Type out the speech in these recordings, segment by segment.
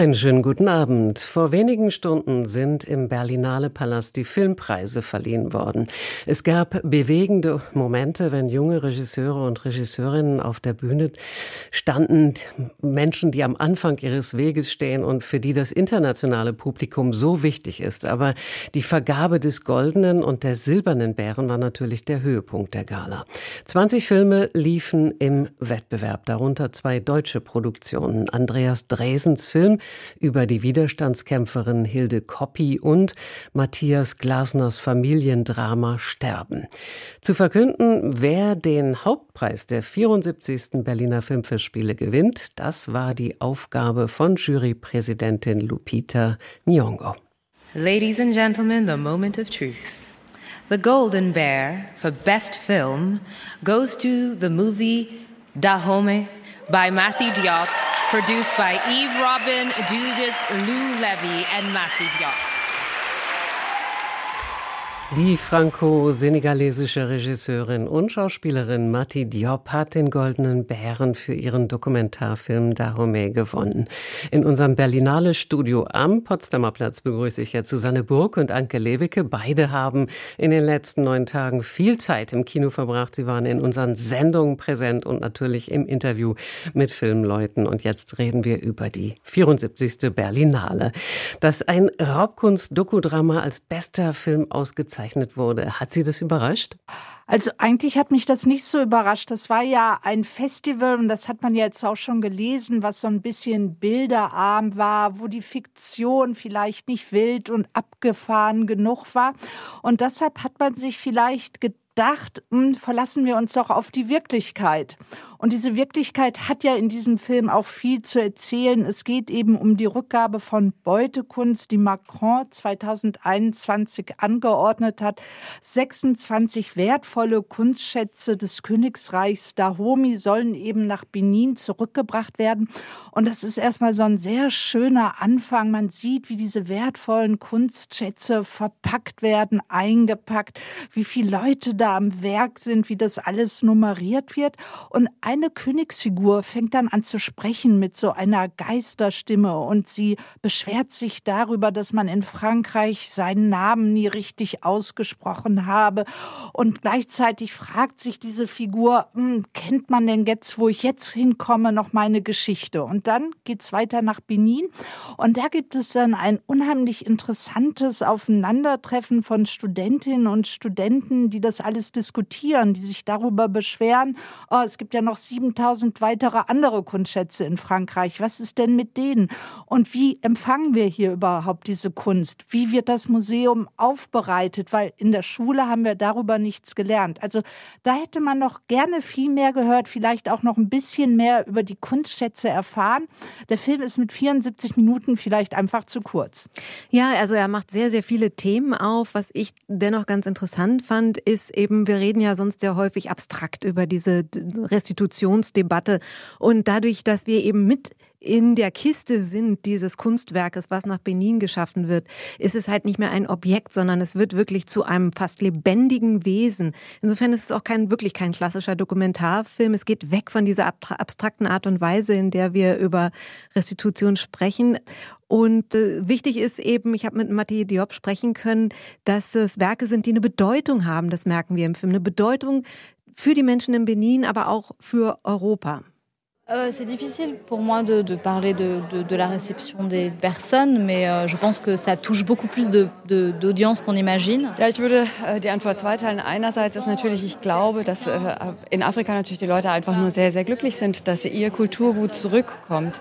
einen schönen guten Abend. Vor wenigen Stunden sind im Berlinale Palast die Filmpreise verliehen worden. Es gab bewegende Momente, wenn junge Regisseure und Regisseurinnen auf der Bühne standen, Menschen, die am Anfang ihres Weges stehen und für die das internationale Publikum so wichtig ist. Aber die Vergabe des goldenen und der silbernen Bären war natürlich der Höhepunkt der Gala. 20 Filme liefen im Wettbewerb, darunter zwei deutsche Produktionen. Andreas Dresens Film über die Widerstandskämpferin Hilde Koppi und Matthias Glasners Familiendrama Sterben. Zu verkünden, wer den Hauptpreis der 74. Berliner Filmfestspiele gewinnt, das war die Aufgabe von Jurypräsidentin Lupita Nyong'o. Ladies and gentlemen, the moment of truth. The Golden Bear for Best Film goes to the movie Dahomey by Matty Diop produced by Eve Robin, Judith Lou Levy, and Matty Diop. Die franco-senegalesische Regisseurin und Schauspielerin Mati Diop hat den Goldenen Bären für ihren Dokumentarfilm Dahomey gewonnen. In unserem Berlinale Studio am Potsdamer Platz begrüße ich jetzt Susanne Burg und Anke Lewicke. Beide haben in den letzten neun Tagen viel Zeit im Kino verbracht. Sie waren in unseren Sendungen präsent und natürlich im Interview mit Filmleuten. Und jetzt reden wir über die 74. Berlinale. Dass ein Raubkunst-Dokudrama als bester Film ausgezeichnet ausgezeichnet wurde. Hat Sie das überrascht? Also eigentlich hat mich das nicht so überrascht. Das war ja ein Festival und das hat man ja jetzt auch schon gelesen, was so ein bisschen bilderarm war, wo die Fiktion vielleicht nicht wild und abgefahren genug war. Und deshalb hat man sich vielleicht gedacht, hm, verlassen wir uns doch auf die Wirklichkeit. Und diese Wirklichkeit hat ja in diesem Film auch viel zu erzählen. Es geht eben um die Rückgabe von Beutekunst, die Macron 2021 angeordnet hat. 26 wertvolle Kunstschätze des Königsreichs Dahomey sollen eben nach Benin zurückgebracht werden. Und das ist erstmal so ein sehr schöner Anfang. Man sieht, wie diese wertvollen Kunstschätze verpackt werden, eingepackt, wie viele Leute da am Werk sind, wie das alles nummeriert wird. Und eine Königsfigur fängt dann an zu sprechen mit so einer Geisterstimme und sie beschwert sich darüber, dass man in Frankreich seinen Namen nie richtig ausgesprochen habe. Und gleichzeitig fragt sich diese Figur, hm, kennt man denn jetzt, wo ich jetzt hinkomme, noch meine Geschichte? Und dann geht's weiter nach Benin und da gibt es dann ein unheimlich interessantes Aufeinandertreffen von Studentinnen und Studenten, die das alles diskutieren, die sich darüber beschweren, oh, es gibt ja noch 7000 weitere andere Kunstschätze in Frankreich. Was ist denn mit denen? Und wie empfangen wir hier überhaupt diese Kunst? Wie wird das Museum aufbereitet? Weil in der Schule haben wir darüber nichts gelernt. Also da hätte man noch gerne viel mehr gehört, vielleicht auch noch ein bisschen mehr über die Kunstschätze erfahren. Der Film ist mit 74 Minuten vielleicht einfach zu kurz. Ja, also er macht sehr, sehr viele Themen auf. Was ich dennoch ganz interessant fand, ist eben, wir reden ja sonst sehr häufig abstrakt über diese Restitution Restitutionsdebatte. Und dadurch, dass wir eben mit in der Kiste sind dieses Kunstwerkes, was nach Benin geschaffen wird, ist es halt nicht mehr ein Objekt, sondern es wird wirklich zu einem fast lebendigen Wesen. Insofern ist es auch kein, wirklich kein klassischer Dokumentarfilm. Es geht weg von dieser abstrakten Art und Weise, in der wir über Restitution sprechen. Und äh, wichtig ist eben, ich habe mit Mathieu Diop sprechen können, dass es Werke sind, die eine Bedeutung haben. Das merken wir im Film. Eine Bedeutung, für die Menschen in Benin, aber auch für Europa. Euh, c'est difficile pour moi de, de parler de, de, de, la réception des personnes, mais euh, je pense que ça touche beaucoup plus d'audience qu'on imagine. Ja, ich würde äh, die Antwort zweiteilen. Einerseits ist natürlich, ich glaube, dass äh, in Afrika natürlich die Leute einfach nur sehr, sehr glücklich sind, dass ihr Kulturgut zurückkommt.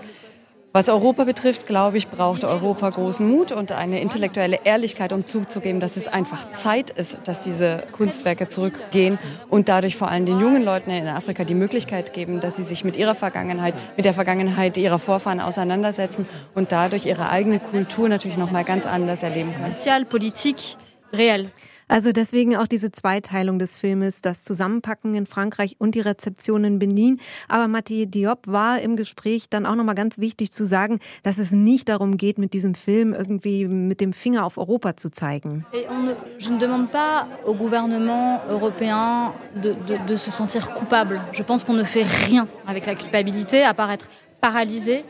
Was Europa betrifft, glaube ich, braucht Europa großen Mut und eine intellektuelle Ehrlichkeit, um zuzugeben, dass es einfach Zeit ist, dass diese Kunstwerke zurückgehen und dadurch vor allem den jungen Leuten in Afrika die Möglichkeit geben, dass sie sich mit ihrer Vergangenheit, mit der Vergangenheit ihrer Vorfahren auseinandersetzen und dadurch ihre eigene Kultur natürlich noch mal ganz anders erleben können. Sozial, Politik, real. Also deswegen auch diese Zweiteilung des Filmes, das Zusammenpacken in Frankreich und die Rezeption in Benin. Aber Mathieu Diop war im Gespräch dann auch nochmal ganz wichtig zu sagen, dass es nicht darum geht, mit diesem Film irgendwie mit dem Finger auf Europa zu zeigen. Ne, je ne demande pas au gouvernement européen de, de, de se sentir coupable. Je pense qu'on ne fait rien avec la culpabilité, à part être paralysé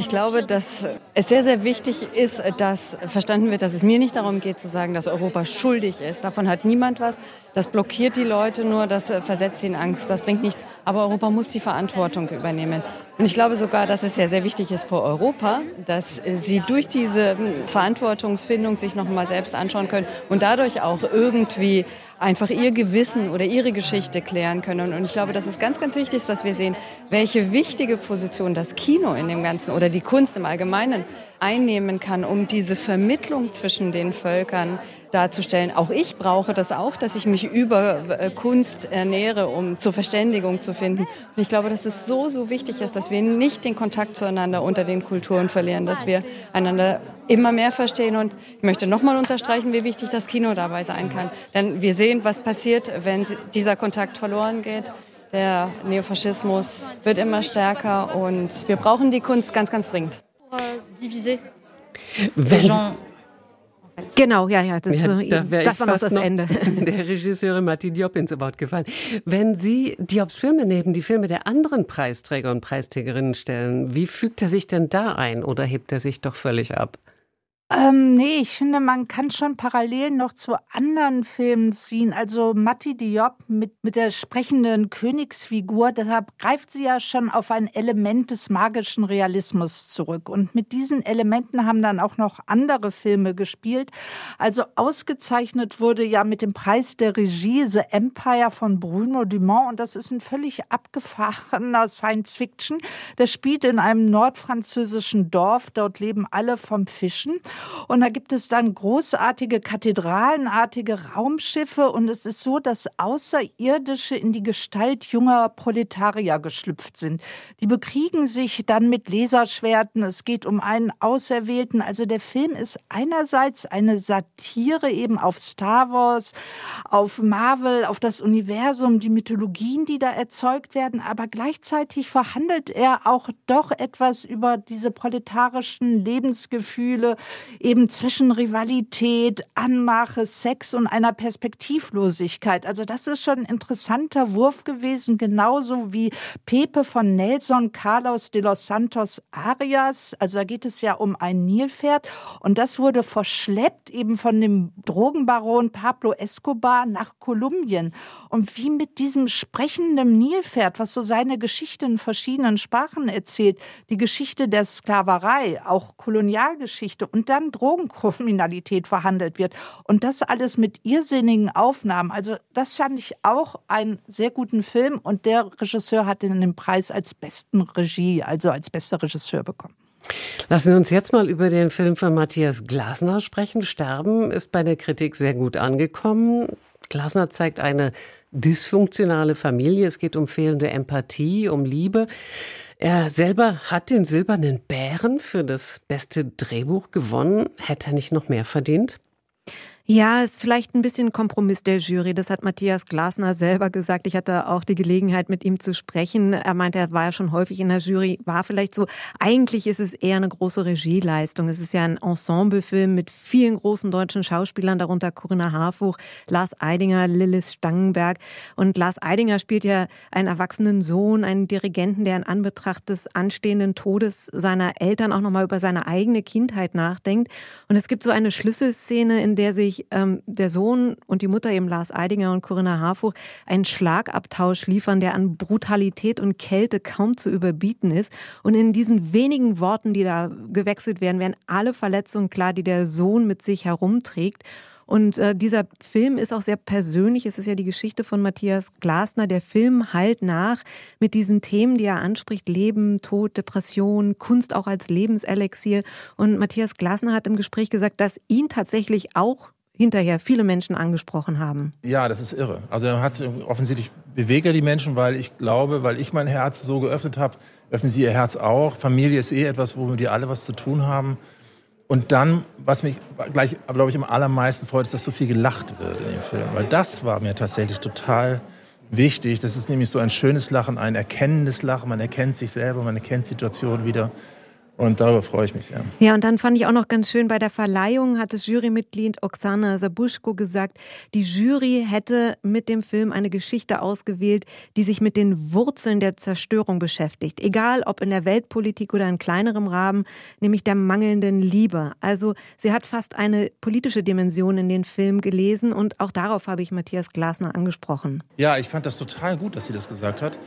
ich glaube, dass es sehr, sehr wichtig ist, dass verstanden wird, dass es mir nicht darum geht zu sagen, dass Europa schuldig ist. Davon hat niemand was. Das blockiert die Leute nur, das versetzt sie in Angst, das bringt nichts. Aber Europa muss die Verantwortung übernehmen. Und ich glaube sogar, dass es sehr, sehr wichtig ist für Europa, dass sie durch diese Verantwortungsfindung sich noch mal selbst anschauen können und dadurch auch irgendwie einfach ihr Gewissen oder ihre Geschichte klären können. Und ich glaube, dass es ganz, ganz wichtig ist, dass wir sehen, welche wichtige Position das Kino in dem Ganzen oder die Kunst im Allgemeinen einnehmen kann, um diese Vermittlung zwischen den Völkern darzustellen. Auch ich brauche das auch, dass ich mich über äh, Kunst ernähre, um zur Verständigung zu finden. Und ich glaube, dass es so, so wichtig ist, dass wir nicht den Kontakt zueinander unter den Kulturen verlieren, dass wir einander immer mehr verstehen. Und ich möchte nochmal unterstreichen, wie wichtig das Kino dabei sein kann. Denn wir sehen, was passiert, wenn dieser Kontakt verloren geht. Der Neofaschismus wird immer stärker und wir brauchen die Kunst ganz, ganz dringend. Wenn, Genau, ja, ja, das, ja, da das war noch das noch Ende. Der Regisseurin Martin Diop ins Wort gefallen. Wenn Sie Diops Filme neben die Filme der anderen Preisträger und Preisträgerinnen stellen, wie fügt er sich denn da ein oder hebt er sich doch völlig ab? Ähm, nee, ich finde, man kann schon parallel noch zu anderen Filmen ziehen. Also Matti Diop mit, mit der sprechenden Königsfigur, deshalb greift sie ja schon auf ein Element des magischen Realismus zurück. Und mit diesen Elementen haben dann auch noch andere Filme gespielt. Also ausgezeichnet wurde ja mit dem Preis der Regie The Empire von Bruno Dumont. Und das ist ein völlig abgefahrener Science Fiction. Der spielt in einem nordfranzösischen Dorf. Dort leben alle vom Fischen. Und da gibt es dann großartige kathedralenartige Raumschiffe und es ist so, dass Außerirdische in die Gestalt junger Proletarier geschlüpft sind. Die bekriegen sich dann mit Laserschwerten. Es geht um einen Auserwählten. Also der Film ist einerseits eine Satire eben auf Star Wars, auf Marvel, auf das Universum, die Mythologien, die da erzeugt werden, aber gleichzeitig verhandelt er auch doch etwas über diese proletarischen Lebensgefühle, eben zwischen Rivalität, Anmache, Sex und einer Perspektivlosigkeit. Also das ist schon ein interessanter Wurf gewesen, genauso wie Pepe von Nelson Carlos de los Santos Arias. Also da geht es ja um ein Nilpferd und das wurde verschleppt eben von dem Drogenbaron Pablo Escobar nach Kolumbien. Und wie mit diesem sprechenden Nilpferd, was so seine Geschichte in verschiedenen Sprachen erzählt, die Geschichte der Sklaverei, auch Kolonialgeschichte und dann Drogenkriminalität verhandelt wird. Und das alles mit irrsinnigen Aufnahmen. Also das fand ich auch einen sehr guten Film. Und der Regisseur hat den Preis als besten Regie, also als bester Regisseur bekommen. Lassen Sie uns jetzt mal über den Film von Matthias Glasner sprechen. Sterben ist bei der Kritik sehr gut angekommen. Glasner zeigt eine dysfunktionale Familie. Es geht um fehlende Empathie, um Liebe. Er selber hat den Silbernen Bären für das beste Drehbuch gewonnen. Hätte er nicht noch mehr verdient? Ja, ist vielleicht ein bisschen Kompromiss der Jury. Das hat Matthias Glasner selber gesagt. Ich hatte auch die Gelegenheit, mit ihm zu sprechen. Er meinte, er war ja schon häufig in der Jury, war vielleicht so. Eigentlich ist es eher eine große Regieleistung. Es ist ja ein Ensemblefilm mit vielen großen deutschen Schauspielern, darunter Corinna Harfuch, Lars Eidinger, Lillis Stangenberg. Und Lars Eidinger spielt ja einen erwachsenen Sohn, einen Dirigenten, der in Anbetracht des anstehenden Todes seiner Eltern auch nochmal über seine eigene Kindheit nachdenkt. Und es gibt so eine Schlüsselszene, in der sich ähm, der Sohn und die Mutter eben Lars Eidinger und Corinna Harfuch einen Schlagabtausch liefern, der an Brutalität und Kälte kaum zu überbieten ist. Und in diesen wenigen Worten, die da gewechselt werden, werden alle Verletzungen klar, die der Sohn mit sich herumträgt. Und äh, dieser Film ist auch sehr persönlich. Es ist ja die Geschichte von Matthias Glasner. Der Film halt nach mit diesen Themen, die er anspricht. Leben, Tod, Depression, Kunst auch als Lebenselixier. Und Matthias Glasner hat im Gespräch gesagt, dass ihn tatsächlich auch hinterher viele Menschen angesprochen haben. Ja, das ist irre. Also er hat offensichtlich bewegt er die Menschen, weil ich glaube, weil ich mein Herz so geöffnet habe, öffnen sie ihr Herz auch. Familie ist eh etwas, womit wir alle was zu tun haben. Und dann, was mich gleich, glaube ich, am allermeisten freut, ist, dass so viel gelacht wird in dem Film. Weil das war mir tatsächlich total wichtig. Das ist nämlich so ein schönes Lachen, ein erkennendes Lachen. Man erkennt sich selber, man erkennt Situationen wieder. Und darüber freue ich mich sehr. Ja, und dann fand ich auch noch ganz schön, bei der Verleihung hat das Jurymitglied Oksana Sabuschko gesagt, die Jury hätte mit dem Film eine Geschichte ausgewählt, die sich mit den Wurzeln der Zerstörung beschäftigt. Egal ob in der Weltpolitik oder in kleinerem Rahmen, nämlich der mangelnden Liebe. Also sie hat fast eine politische Dimension in den Film gelesen und auch darauf habe ich Matthias Glasner angesprochen. Ja, ich fand das total gut, dass sie das gesagt hat.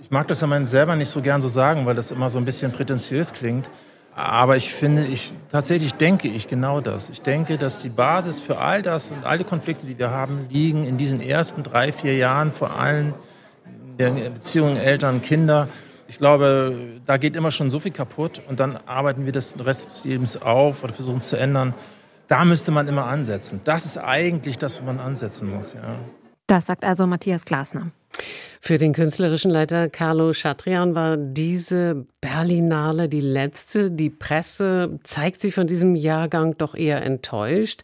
Ich mag das ja selber nicht so gern so sagen, weil das immer so ein bisschen prätentiös klingt. Aber ich finde, ich tatsächlich denke ich genau das. Ich denke, dass die Basis für all das und all die Konflikte, die wir haben, liegen in diesen ersten drei, vier Jahren, vor allem der Beziehungen Eltern, Kinder. Ich glaube, da geht immer schon so viel kaputt und dann arbeiten wir das Rest des Lebens auf oder versuchen es zu ändern. Da müsste man immer ansetzen. Das ist eigentlich das, wo man ansetzen muss. Ja. Das sagt also Matthias Glasner. Für den künstlerischen Leiter Carlo Chatrian war diese Berlinale die letzte. Die Presse zeigt sich von diesem Jahrgang doch eher enttäuscht.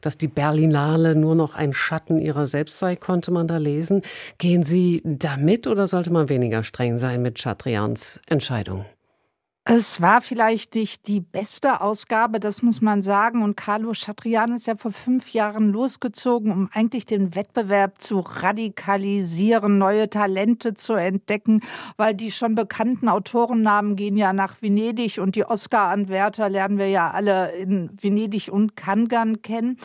Dass die Berlinale nur noch ein Schatten ihrer selbst sei, konnte man da lesen. Gehen Sie damit oder sollte man weniger streng sein mit Chatrians Entscheidung? Es war vielleicht nicht die beste Ausgabe, das muss man sagen. Und Carlo Chatrian ist ja vor fünf Jahren losgezogen, um eigentlich den Wettbewerb zu radikalisieren, neue Talente zu entdecken, weil die schon bekannten Autorennamen gehen ja nach Venedig und die Oscar-Anwärter lernen wir ja alle in Venedig und Kangan kennen.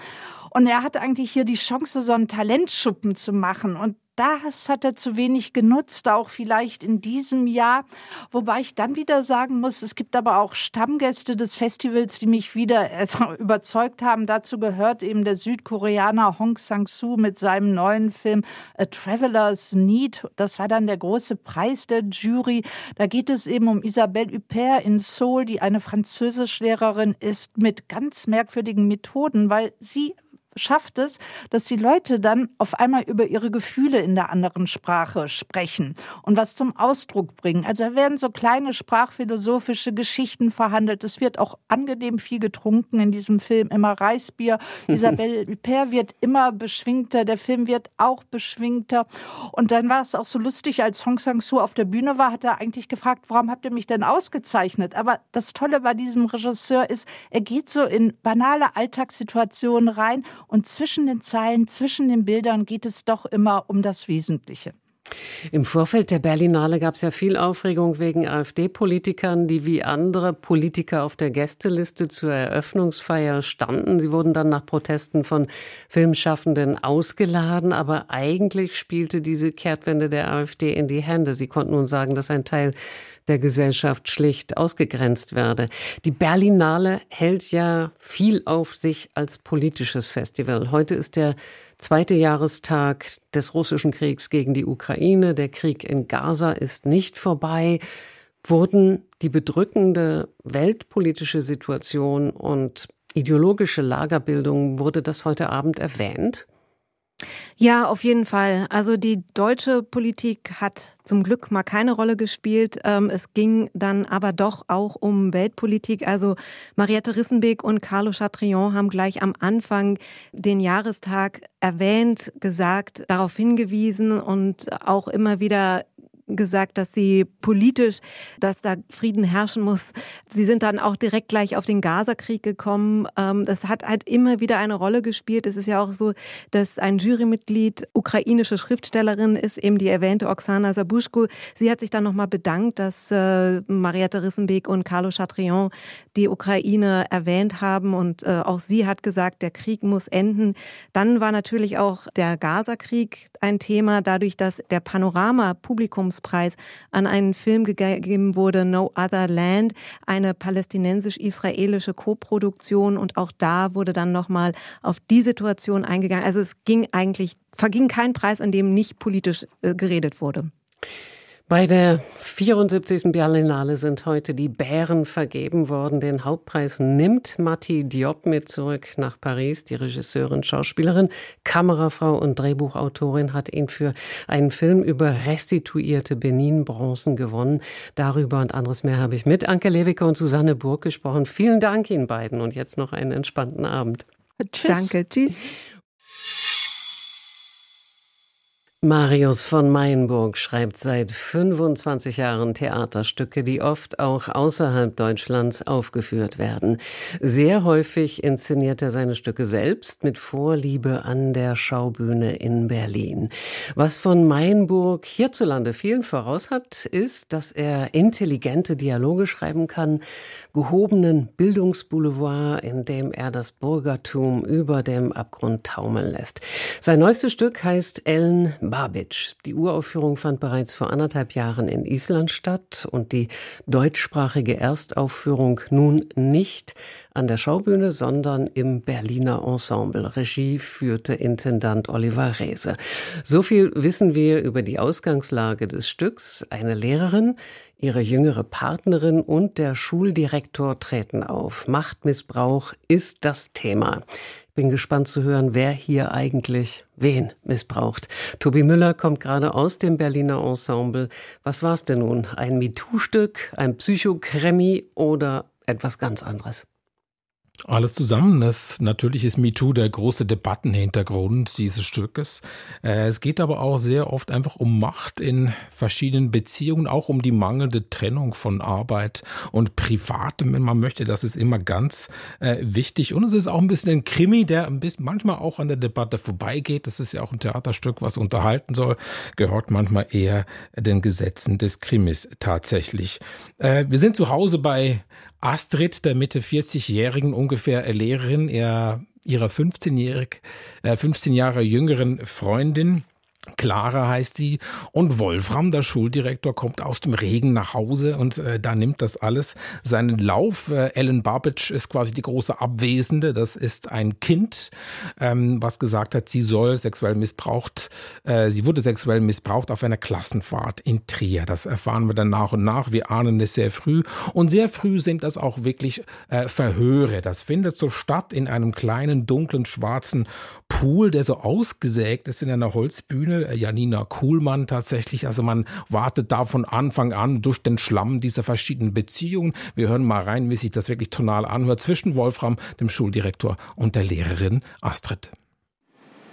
Und er hat eigentlich hier die Chance, so einen Talentschuppen zu machen. Und das hat er zu wenig genutzt, auch vielleicht in diesem Jahr. Wobei ich dann wieder sagen muss, es gibt aber auch Stammgäste des Festivals, die mich wieder überzeugt haben. Dazu gehört eben der Südkoreaner Hong Sang-soo mit seinem neuen Film A Traveler's Need. Das war dann der große Preis der Jury. Da geht es eben um Isabelle Huppert in Seoul, die eine Französischlehrerin ist mit ganz merkwürdigen Methoden, weil sie schafft es, dass die Leute dann auf einmal über ihre Gefühle in der anderen Sprache sprechen und was zum Ausdruck bringen. Also da werden so kleine sprachphilosophische Geschichten verhandelt. Es wird auch angenehm viel getrunken in diesem Film, immer Reisbier. Isabelle Huppert wird immer beschwingter, der Film wird auch beschwingter. Und dann war es auch so lustig, als Hong Sang-soo auf der Bühne war, hat er eigentlich gefragt, warum habt ihr mich denn ausgezeichnet? Aber das Tolle bei diesem Regisseur ist, er geht so in banale Alltagssituationen rein und zwischen den Zeilen, zwischen den Bildern geht es doch immer um das Wesentliche. Im Vorfeld der Berlinale gab es ja viel Aufregung wegen AfD-Politikern, die wie andere Politiker auf der Gästeliste zur Eröffnungsfeier standen. Sie wurden dann nach Protesten von Filmschaffenden ausgeladen, aber eigentlich spielte diese Kehrtwende der AfD in die Hände. Sie konnten nun sagen, dass ein Teil der Gesellschaft schlicht ausgegrenzt werde. Die Berlinale hält ja viel auf sich als politisches Festival. Heute ist der zweite Jahrestag des russischen Kriegs gegen die Ukraine. Der Krieg in Gaza ist nicht vorbei. Wurden die bedrückende weltpolitische Situation und ideologische Lagerbildung, wurde das heute Abend erwähnt? Ja, auf jeden Fall. Also die deutsche Politik hat zum Glück mal keine Rolle gespielt. Ähm, es ging dann aber doch auch um Weltpolitik. Also Mariette Rissenbeek und Carlo Chatrion haben gleich am Anfang den Jahrestag erwähnt, gesagt, darauf hingewiesen und auch immer wieder gesagt, dass sie politisch, dass da Frieden herrschen muss. Sie sind dann auch direkt gleich auf den Gazakrieg gekommen. Ähm, das hat halt immer wieder eine Rolle gespielt. Es ist ja auch so, dass ein Jurymitglied ukrainische Schriftstellerin ist, eben die erwähnte Oksana Sabuschko. Sie hat sich dann nochmal bedankt, dass äh, Mariette Rissenbeek und Carlo Chatrion die Ukraine erwähnt haben und äh, auch sie hat gesagt, der Krieg muss enden. Dann war natürlich auch der Gazakrieg ein Thema, dadurch, dass der Panorama-Publikums Friedenspreis an einen Film gegeben wurde, No Other Land, eine palästinensisch-israelische Koproduktion. Und auch da wurde dann nochmal auf die Situation eingegangen. Also es ging eigentlich, verging kein Preis, an dem nicht politisch äh, geredet wurde. Bei der 74. Berlinale sind heute die Bären vergeben worden. Den Hauptpreis nimmt Matti Diop mit zurück nach Paris. Die Regisseurin, Schauspielerin, Kamerafrau und Drehbuchautorin hat ihn für einen Film über restituierte Benin-Bronzen gewonnen. Darüber und anderes mehr habe ich mit Anke Lewicke und Susanne Burg gesprochen. Vielen Dank Ihnen beiden und jetzt noch einen entspannten Abend. Tschüss. Danke, tschüss. Marius von Mayenburg schreibt seit 25 Jahren Theaterstücke, die oft auch außerhalb Deutschlands aufgeführt werden. Sehr häufig inszeniert er seine Stücke selbst mit Vorliebe an der Schaubühne in Berlin. Was von Mayenburg hierzulande vielen voraus hat, ist, dass er intelligente Dialoge schreiben kann, gehobenen Bildungsboulevard, in dem er das Bürgertum über dem Abgrund taumeln lässt. Sein neuestes Stück heißt Ellen Babic. Die Uraufführung fand bereits vor anderthalb Jahren in Island statt und die deutschsprachige Erstaufführung nun nicht an der Schaubühne, sondern im Berliner Ensemble. Regie führte Intendant Oliver Reese. So viel wissen wir über die Ausgangslage des Stücks. Eine Lehrerin, ihre jüngere Partnerin und der Schuldirektor treten auf. Machtmissbrauch ist das Thema. Bin gespannt zu hören, wer hier eigentlich wen missbraucht. Tobi Müller kommt gerade aus dem Berliner Ensemble. Was war's denn nun? Ein MeToo-Stück, ein Psychokremi oder etwas ganz anderes? Alles zusammen. Das, natürlich ist MeToo der große Debattenhintergrund dieses Stückes. Äh, es geht aber auch sehr oft einfach um Macht in verschiedenen Beziehungen, auch um die mangelnde Trennung von Arbeit und Privatem, wenn man möchte. Das ist immer ganz äh, wichtig. Und es ist auch ein bisschen ein Krimi, der ein bisschen manchmal auch an der Debatte vorbeigeht. Das ist ja auch ein Theaterstück, was unterhalten soll. Gehört manchmal eher den Gesetzen des Krimis tatsächlich. Äh, wir sind zu Hause bei Astrid, der Mitte 40-jährigen ungefähr Lehrerin, ihrer 15-jährig, äh, 15 Jahre jüngeren Freundin. Clara heißt die und Wolfram, der Schuldirektor, kommt aus dem Regen nach Hause und äh, da nimmt das alles seinen Lauf. Äh, Ellen Babic ist quasi die große Abwesende. Das ist ein Kind, ähm, was gesagt hat, sie soll sexuell missbraucht, äh, sie wurde sexuell missbraucht auf einer Klassenfahrt in Trier. Das erfahren wir dann nach und nach. Wir ahnen es sehr früh und sehr früh sind das auch wirklich äh, Verhöre. Das findet so statt in einem kleinen dunklen schwarzen Pool, der so ausgesägt ist in einer Holzbühne. Äh, Janina Kuhlmann tatsächlich. Also man wartet da von Anfang an durch den Schlamm dieser verschiedenen Beziehungen. Wir hören mal rein, wie sich das wirklich tonal anhört zwischen Wolfram, dem Schuldirektor, und der Lehrerin Astrid.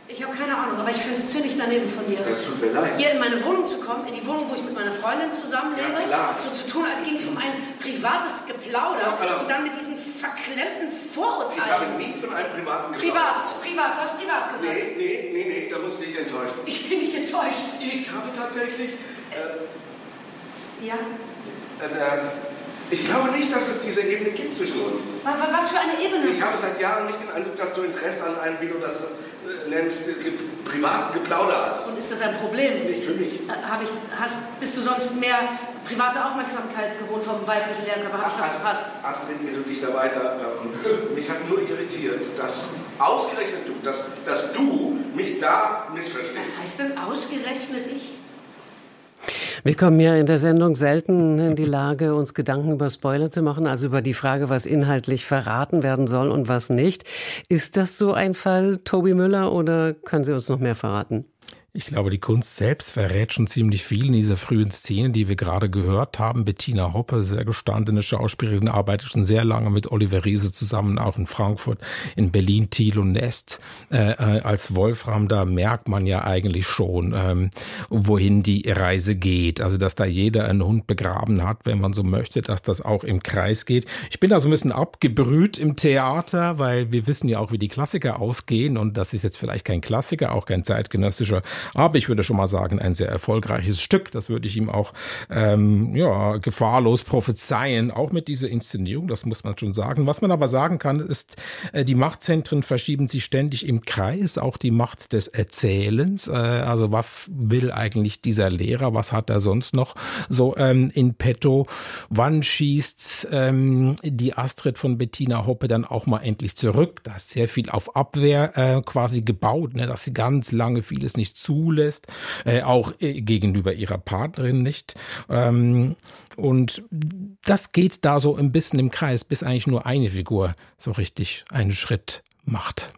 Ich habe keine Ahnung, aber ich finde es ziemlich daneben von dir. Mir leid. Hier in meine Wohnung zu kommen, in die Wohnung, wo ich mit meiner Freundin zusammenlebe, ja, so zu tun, als ging es um ein privates Geplauder ja, und dann mit diesen verklemmten Vorurteilen. Ich habe nie von einem privaten Geplauder. Privat, privat, du hast privat gesagt. Nee, nee, nee, nee, da musst du dich enttäuschen. Ich bin nicht enttäuscht. Ich habe tatsächlich. Äh, ja? Äh, ich glaube nicht, dass es diese Ebene gibt zwischen uns. Was für eine Ebene? Ich habe seit Jahren nicht den Eindruck, dass du Interesse an einem, wie du das nennst, privaten Geplauder hast. Und ist das ein Problem? Nicht für mich. Äh, ich, hast, bist du sonst mehr private Aufmerksamkeit gewohnt vom weiblichen Lehrkörper? Habe ich was verpasst? Astrid, du dich da weiter. Ähm, mich hat nur irritiert, dass ausgerechnet du, dass, dass du mich da missverstehst. Was heißt denn ausgerechnet ich? Wir kommen ja in der Sendung selten in die Lage, uns Gedanken über Spoiler zu machen, also über die Frage, was inhaltlich verraten werden soll und was nicht. Ist das so ein Fall, Tobi Müller, oder können Sie uns noch mehr verraten? Ich glaube, die Kunst selbst verrät schon ziemlich viel in dieser frühen Szene, die wir gerade gehört haben. Bettina Hoppe, sehr gestandene Schauspielerin, arbeitet schon sehr lange mit Oliver Riese zusammen, auch in Frankfurt, in Berlin, Thiel und Nest. Äh, äh, als Wolfram, da merkt man ja eigentlich schon, ähm, wohin die Reise geht. Also, dass da jeder einen Hund begraben hat, wenn man so möchte, dass das auch im Kreis geht. Ich bin da so ein bisschen abgebrüht im Theater, weil wir wissen ja auch, wie die Klassiker ausgehen und das ist jetzt vielleicht kein Klassiker, auch kein zeitgenössischer aber ich würde schon mal sagen, ein sehr erfolgreiches Stück. Das würde ich ihm auch ähm, ja, gefahrlos prophezeien, auch mit dieser Inszenierung, das muss man schon sagen. Was man aber sagen kann, ist, äh, die Machtzentren verschieben sich ständig im Kreis, auch die Macht des Erzählens. Äh, also was will eigentlich dieser Lehrer, was hat er sonst noch so ähm, in petto? Wann schießt ähm, die Astrid von Bettina Hoppe dann auch mal endlich zurück? Da ist sehr viel auf Abwehr äh, quasi gebaut, ne, dass sie ganz lange vieles nicht zu zulässt, äh, auch äh, gegenüber ihrer Partnerin nicht. Ähm, und das geht da so ein bisschen im Kreis, bis eigentlich nur eine Figur so richtig einen Schritt macht.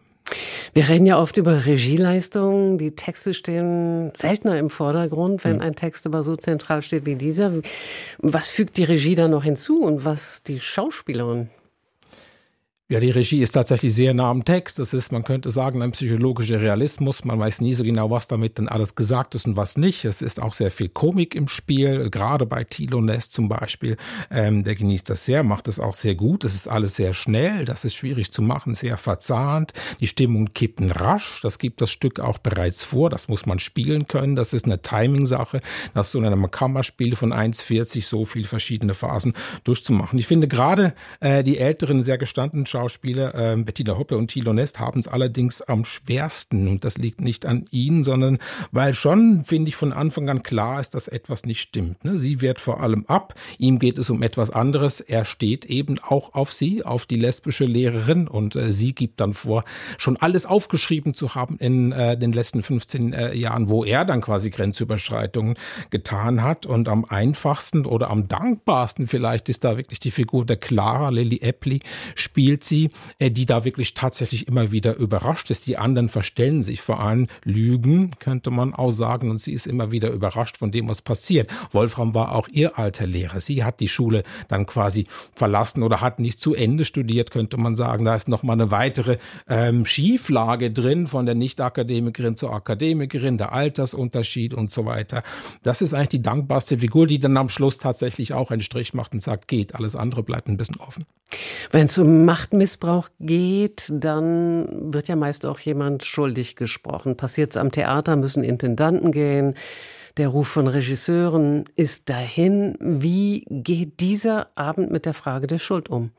Wir reden ja oft über Regieleistungen. Die Texte stehen seltener im Vordergrund, wenn ein Text aber so zentral steht wie dieser. Was fügt die Regie da noch hinzu und was die Schauspielerin? Ja, die Regie ist tatsächlich sehr nah am Text. Das ist, man könnte sagen, ein psychologischer Realismus. Man weiß nie so genau, was damit denn alles gesagt ist und was nicht. Es ist auch sehr viel Komik im Spiel, gerade bei Thilo Nest zum Beispiel. Ähm, der genießt das sehr, macht das auch sehr gut. Es ist alles sehr schnell, das ist schwierig zu machen, sehr verzahnt. Die Stimmung kippen rasch. Das gibt das Stück auch bereits vor. Das muss man spielen können. Das ist eine Timing-Sache, dass so in einem Kammerspiel von 1,40 so viel verschiedene Phasen durchzumachen. Ich finde gerade äh, die älteren, sehr gestandenen Schauspieler äh, Bettina Hoppe und Thilo Nest haben es allerdings am schwersten. Und das liegt nicht an ihnen, sondern weil schon, finde ich, von Anfang an klar ist, dass etwas nicht stimmt. Ne? Sie wehrt vor allem ab. Ihm geht es um etwas anderes. Er steht eben auch auf sie, auf die lesbische Lehrerin. Und äh, sie gibt dann vor, schon alles aufgeschrieben zu haben in äh, den letzten 15 äh, Jahren, wo er dann quasi Grenzüberschreitungen getan hat. Und am einfachsten oder am dankbarsten vielleicht ist da wirklich die Figur der Clara Lily Epley spielt sie, äh, die da wirklich tatsächlich immer wieder überrascht ist. Die anderen verstellen sich vor allem Lügen, könnte man auch sagen, und sie ist immer wieder überrascht von dem, was passiert. Wolfram war auch ihr alter Lehrer. Sie hat die Schule dann quasi verlassen oder hat nicht zu Ende studiert, könnte man sagen. Da ist nochmal eine weitere ähm, Schieflage drin von der Nicht-Akademikerin zur Akademikerin, der Altersunterschied und so weiter. Das ist eigentlich die dankbarste Figur, die dann am Schluss tatsächlich auch einen Strich macht und sagt, geht, alles andere bleibt ein bisschen offen. Wenn es um Machtmissbrauch geht, dann wird ja meist auch jemand schuldig gesprochen. Passiert es am Theater, müssen Intendanten gehen. Der Ruf von Regisseuren ist dahin. Wie geht dieser Abend mit der Frage der Schuld um?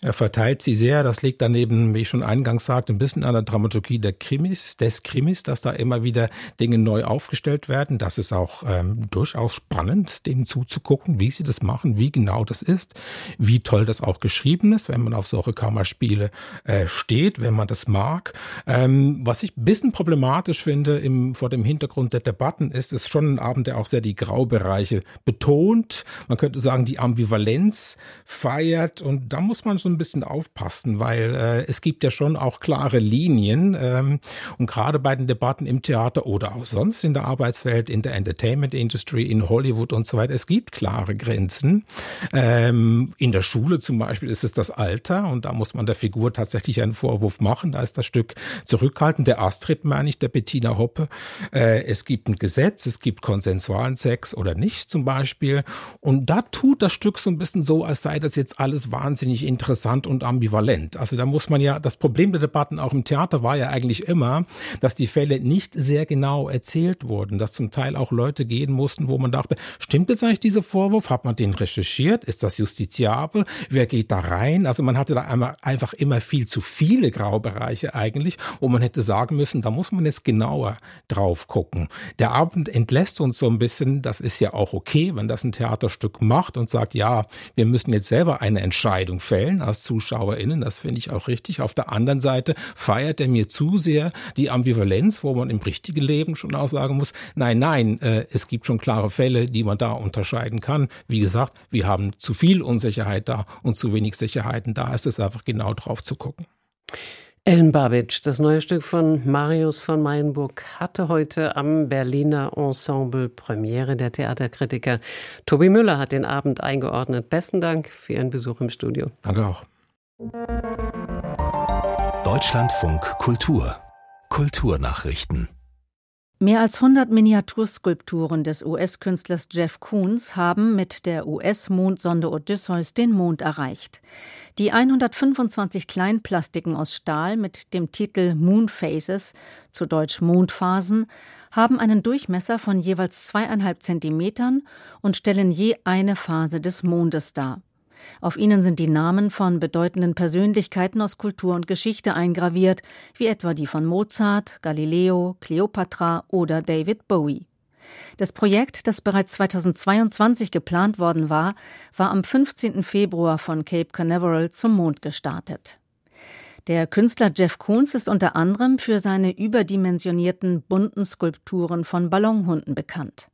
Er verteilt sie sehr. Das liegt daneben, wie ich schon eingangs sagte, ein bisschen an der Dramaturgie der Krimis, des Krimis, dass da immer wieder Dinge neu aufgestellt werden. Das ist auch ähm, durchaus spannend, dem zuzugucken, wie sie das machen, wie genau das ist, wie toll das auch geschrieben ist, wenn man auf solche Kammerspiele äh, steht, wenn man das mag. Ähm, was ich ein bisschen problematisch finde im, vor dem Hintergrund der Debatten ist, ist schon ein Abend, der auch sehr die Graubereiche betont. Man könnte sagen, die Ambivalenz feiert und da muss man so ein bisschen aufpassen, weil äh, es gibt ja schon auch klare Linien ähm, und gerade bei den Debatten im Theater oder auch sonst in der Arbeitswelt, in der Entertainment Industry, in Hollywood und so weiter, es gibt klare Grenzen. Ähm, in der Schule zum Beispiel ist es das Alter und da muss man der Figur tatsächlich einen Vorwurf machen. Da ist das Stück zurückhaltend. Der Astrid meine ich, der Bettina Hoppe. Äh, es gibt ein Gesetz, es gibt konsensualen Sex oder nicht zum Beispiel und da tut das Stück so ein bisschen so, als sei das jetzt alles wahnsinnig interessant interessant und ambivalent. Also da muss man ja, das Problem der Debatten auch im Theater war ja eigentlich immer, dass die Fälle nicht sehr genau erzählt wurden, dass zum Teil auch Leute gehen mussten, wo man dachte, stimmt jetzt eigentlich dieser Vorwurf? Hat man den recherchiert? Ist das justiziabel? Wer geht da rein? Also man hatte da einfach immer viel zu viele Graubereiche eigentlich, wo man hätte sagen müssen, da muss man jetzt genauer drauf gucken. Der Abend entlässt uns so ein bisschen, das ist ja auch okay, wenn das ein Theaterstück macht und sagt, ja, wir müssen jetzt selber eine Entscheidung fällen als ZuschauerInnen. Das finde ich auch richtig. Auf der anderen Seite feiert er mir zu sehr die Ambivalenz, wo man im richtigen Leben schon auch sagen muss, nein, nein, äh, es gibt schon klare Fälle, die man da unterscheiden kann. Wie gesagt, wir haben zu viel Unsicherheit da und zu wenig Sicherheiten da. ist Es einfach genau drauf zu gucken. Ellen Babic, das neue Stück von Marius von Meyenburg, hatte heute am Berliner Ensemble Premiere. Der Theaterkritiker Tobi Müller hat den Abend eingeordnet. Besten Dank für Ihren Besuch im Studio. Danke auch. Deutschlandfunk Kultur Kulturnachrichten Mehr als 100 Miniaturskulpturen des US-Künstlers Jeff Koons haben mit der US-Mondsonde Odysseus den Mond erreicht. Die 125 Kleinplastiken aus Stahl mit dem Titel Moon Phases, zu Deutsch Mondphasen, haben einen Durchmesser von jeweils zweieinhalb Zentimetern und stellen je eine Phase des Mondes dar. Auf ihnen sind die Namen von bedeutenden Persönlichkeiten aus Kultur und Geschichte eingraviert, wie etwa die von Mozart, Galileo, Cleopatra oder David Bowie. Das Projekt, das bereits 2022 geplant worden war, war am 15. Februar von Cape Canaveral zum Mond gestartet. Der Künstler Jeff Koons ist unter anderem für seine überdimensionierten bunten Skulpturen von Ballonhunden bekannt.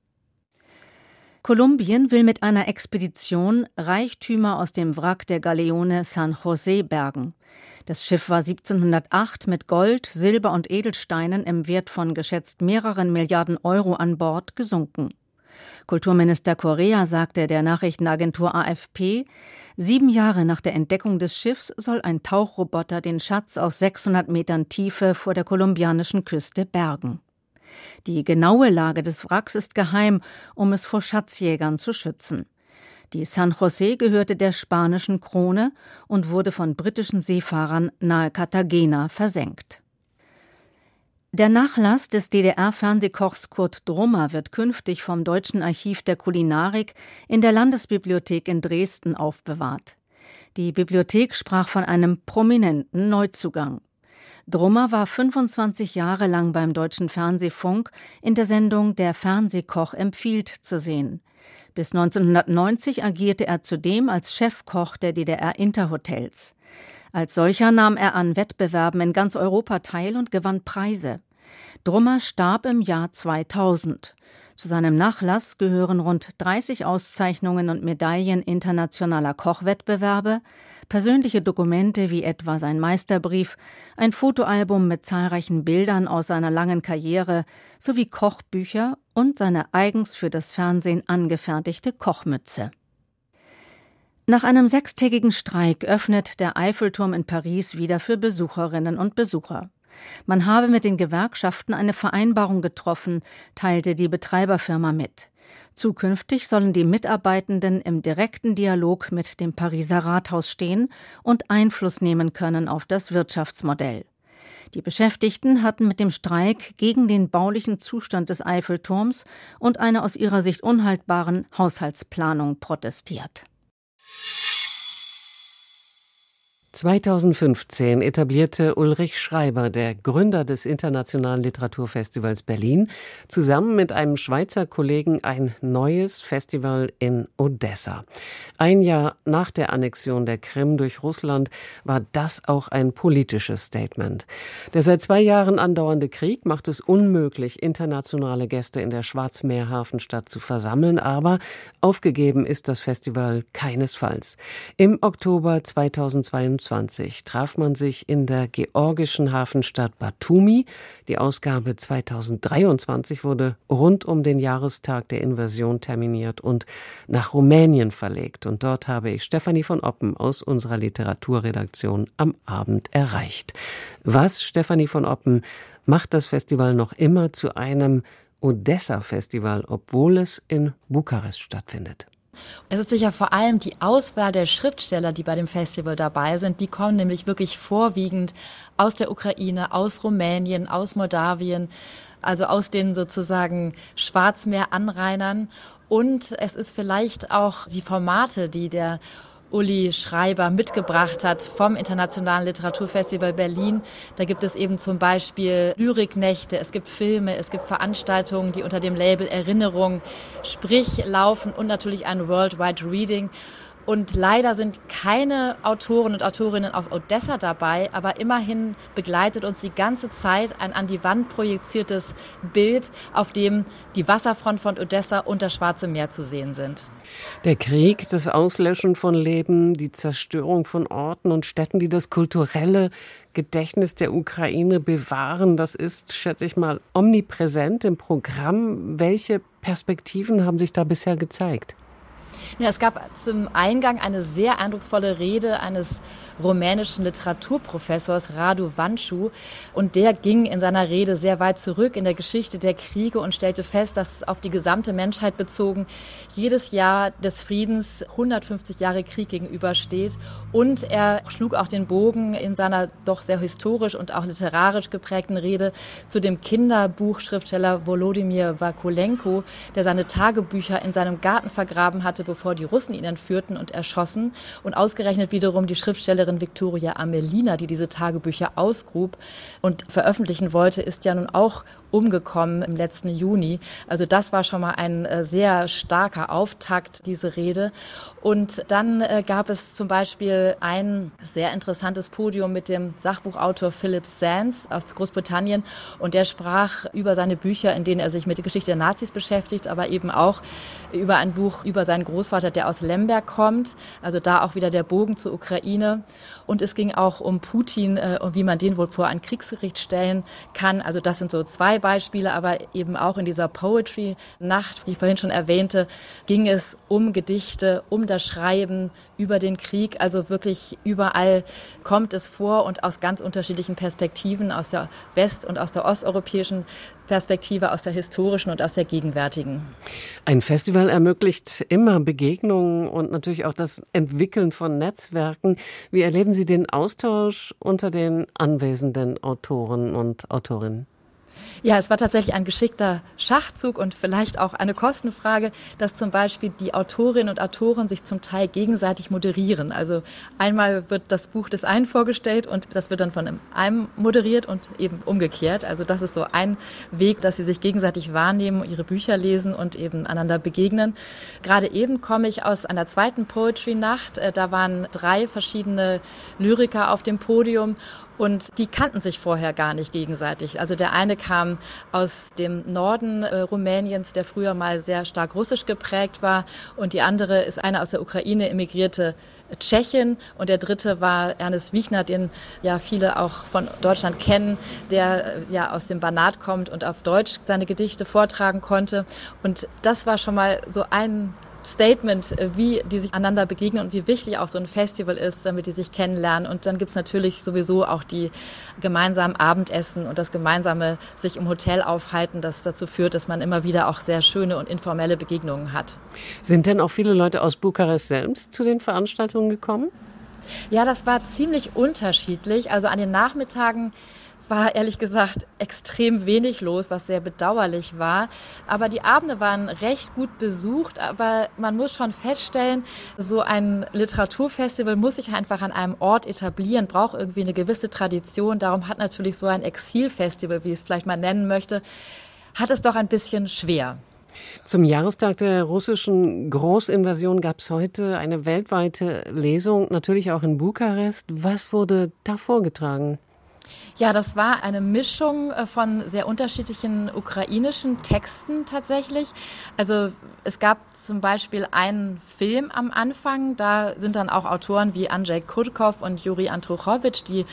Kolumbien will mit einer Expedition Reichtümer aus dem Wrack der Galeone San José bergen. Das Schiff war 1708 mit Gold, Silber und Edelsteinen im Wert von geschätzt mehreren Milliarden Euro an Bord gesunken. Kulturminister Correa sagte der Nachrichtenagentur AFP, sieben Jahre nach der Entdeckung des Schiffs soll ein Tauchroboter den Schatz aus 600 Metern Tiefe vor der kolumbianischen Küste bergen. Die genaue Lage des Wracks ist geheim, um es vor Schatzjägern zu schützen. Die San José gehörte der spanischen Krone und wurde von britischen Seefahrern nahe Cartagena versenkt. Der Nachlass des DDR-Fernsehkochs Kurt Drummer wird künftig vom Deutschen Archiv der Kulinarik in der Landesbibliothek in Dresden aufbewahrt. Die Bibliothek sprach von einem prominenten Neuzugang. Drummer war 25 Jahre lang beim Deutschen Fernsehfunk in der Sendung Der Fernsehkoch empfiehlt zu sehen. Bis 1990 agierte er zudem als Chefkoch der DDR Interhotels. Als solcher nahm er an Wettbewerben in ganz Europa teil und gewann Preise. Drummer starb im Jahr 2000. Zu seinem Nachlass gehören rund 30 Auszeichnungen und Medaillen internationaler Kochwettbewerbe, persönliche Dokumente wie etwa sein Meisterbrief, ein Fotoalbum mit zahlreichen Bildern aus seiner langen Karriere sowie Kochbücher und seine eigens für das Fernsehen angefertigte Kochmütze. Nach einem sechstägigen Streik öffnet der Eiffelturm in Paris wieder für Besucherinnen und Besucher. Man habe mit den Gewerkschaften eine Vereinbarung getroffen, teilte die Betreiberfirma mit. Zukünftig sollen die Mitarbeitenden im direkten Dialog mit dem Pariser Rathaus stehen und Einfluss nehmen können auf das Wirtschaftsmodell. Die Beschäftigten hatten mit dem Streik gegen den baulichen Zustand des Eiffelturms und eine aus ihrer Sicht unhaltbaren Haushaltsplanung protestiert. 2015 etablierte Ulrich Schreiber, der Gründer des Internationalen Literaturfestivals Berlin, zusammen mit einem Schweizer Kollegen ein neues Festival in Odessa. Ein Jahr nach der Annexion der Krim durch Russland war das auch ein politisches Statement. Der seit zwei Jahren andauernde Krieg macht es unmöglich, internationale Gäste in der Schwarzmeerhafenstadt zu versammeln, aber aufgegeben ist das Festival keinesfalls. Im Oktober 2022 2021 traf man sich in der georgischen Hafenstadt Batumi. Die Ausgabe 2023 wurde rund um den Jahrestag der Invasion terminiert und nach Rumänien verlegt. Und dort habe ich Stefanie von Oppen aus unserer Literaturredaktion am Abend erreicht. Was, Stefanie von Oppen, macht das Festival noch immer zu einem Odessa-Festival, obwohl es in Bukarest stattfindet? Es ist sicher vor allem die Auswahl der Schriftsteller, die bei dem Festival dabei sind. Die kommen nämlich wirklich vorwiegend aus der Ukraine, aus Rumänien, aus Moldawien, also aus den sozusagen Schwarzmeeranrainern. Und es ist vielleicht auch die Formate, die der Uli Schreiber mitgebracht hat vom Internationalen Literaturfestival Berlin. Da gibt es eben zum Beispiel Lyriknächte, es gibt Filme, es gibt Veranstaltungen, die unter dem Label Erinnerung, sprich laufen und natürlich ein Worldwide Reading. Und leider sind keine Autoren und Autorinnen aus Odessa dabei, aber immerhin begleitet uns die ganze Zeit ein an die Wand projiziertes Bild, auf dem die Wasserfront von Odessa und das Schwarze Meer zu sehen sind. Der Krieg, das Auslöschen von Leben, die Zerstörung von Orten und Städten, die das kulturelle Gedächtnis der Ukraine bewahren, das ist, schätze ich mal, omnipräsent im Programm. Welche Perspektiven haben sich da bisher gezeigt? Ja, es gab zum Eingang eine sehr eindrucksvolle Rede eines rumänischen Literaturprofessors Radu Vanschu und der ging in seiner Rede sehr weit zurück in der Geschichte der Kriege und stellte fest, dass auf die gesamte Menschheit bezogen jedes Jahr des Friedens 150 Jahre Krieg gegenübersteht. Und er schlug auch den Bogen in seiner doch sehr historisch und auch literarisch geprägten Rede zu dem Kinderbuchschriftsteller Volodymyr Vakulenko, der seine Tagebücher in seinem Garten vergraben hatte, bevor bevor die Russen ihn entführten und erschossen. Und ausgerechnet wiederum die Schriftstellerin Victoria Amelina, die diese Tagebücher ausgrub und veröffentlichen wollte, ist ja nun auch umgekommen im letzten Juni. Also das war schon mal ein äh, sehr starker Auftakt, diese Rede. Und dann äh, gab es zum Beispiel ein sehr interessantes Podium mit dem Sachbuchautor Philip Sands aus Großbritannien. Und der sprach über seine Bücher, in denen er sich mit der Geschichte der Nazis beschäftigt, aber eben auch über ein Buch über seinen Großvater, der aus Lemberg kommt. Also da auch wieder der Bogen zur Ukraine. Und es ging auch um Putin äh, und wie man den wohl vor ein Kriegsgericht stellen kann. Also das sind so zwei Beispiele, aber eben auch in dieser Poetry-Nacht, die ich vorhin schon erwähnte, ging es um Gedichte, um das Schreiben, über den Krieg. Also wirklich überall kommt es vor und aus ganz unterschiedlichen Perspektiven, aus der west- und aus der osteuropäischen Perspektive, aus der historischen und aus der gegenwärtigen. Ein Festival ermöglicht immer Begegnungen und natürlich auch das Entwickeln von Netzwerken. Wie erleben Sie den Austausch unter den anwesenden Autoren und Autorinnen? Ja, es war tatsächlich ein geschickter Schachzug und vielleicht auch eine Kostenfrage, dass zum Beispiel die Autorinnen und Autoren sich zum Teil gegenseitig moderieren. Also einmal wird das Buch des einen vorgestellt und das wird dann von einem moderiert und eben umgekehrt. Also das ist so ein Weg, dass sie sich gegenseitig wahrnehmen, ihre Bücher lesen und eben einander begegnen. Gerade eben komme ich aus einer zweiten Poetry-Nacht. Äh, da waren drei verschiedene Lyriker auf dem Podium und die kannten sich vorher gar nicht gegenseitig. Also der eine kam aus dem Norden äh, Rumäniens, der früher mal sehr stark russisch geprägt war. Und die andere ist eine aus der Ukraine emigrierte Tschechin und der dritte war Ernest Wiechner, den ja viele auch von Deutschland kennen, der äh, ja aus dem Banat kommt und auf Deutsch seine Gedichte vortragen konnte. Und das war schon mal so ein Statement, äh, wie die sich einander begegnen und wie wichtig auch so ein Festival ist, damit die sich kennenlernen. Und dann gibt's natürlich sowieso auch die gemeinsamen Abendessen und das gemeinsame sich im Hotel aufhalten, das dazu führt, dass man immer wieder auch sehr schöne und informelle Begegnungen hat. Sind denn auch viele Leute aus Bukarest selbst zu den Veranstaltungen gekommen? Ja, das war ziemlich unterschiedlich. Also an den Nachmittagen war ehrlich gesagt extrem wenig los, was sehr bedauerlich war. Aber die Abende waren recht gut besucht. Aber man muss schon feststellen, so ein Literaturfestival muss sich einfach an einem Ort etablieren, braucht irgendwie eine gewisse Tradition. Darum hat natürlich so ein Exilfestival, wie ich es vielleicht mal nennen möchte, hat es doch ein bisschen schwer. Zum Jahrestag der russischen Großinvasion gab es heute eine weltweite Lesung, natürlich auch in Bukarest. Was wurde da vorgetragen? Ja, das war eine Mischung äh, von sehr unterschiedlichen ukrainischen Texten tatsächlich. Also es gab zum Beispiel einen Film am Anfang, da sind dann auch Autoren wie Andrzej Kurkov und Juri Andruchowitsch, die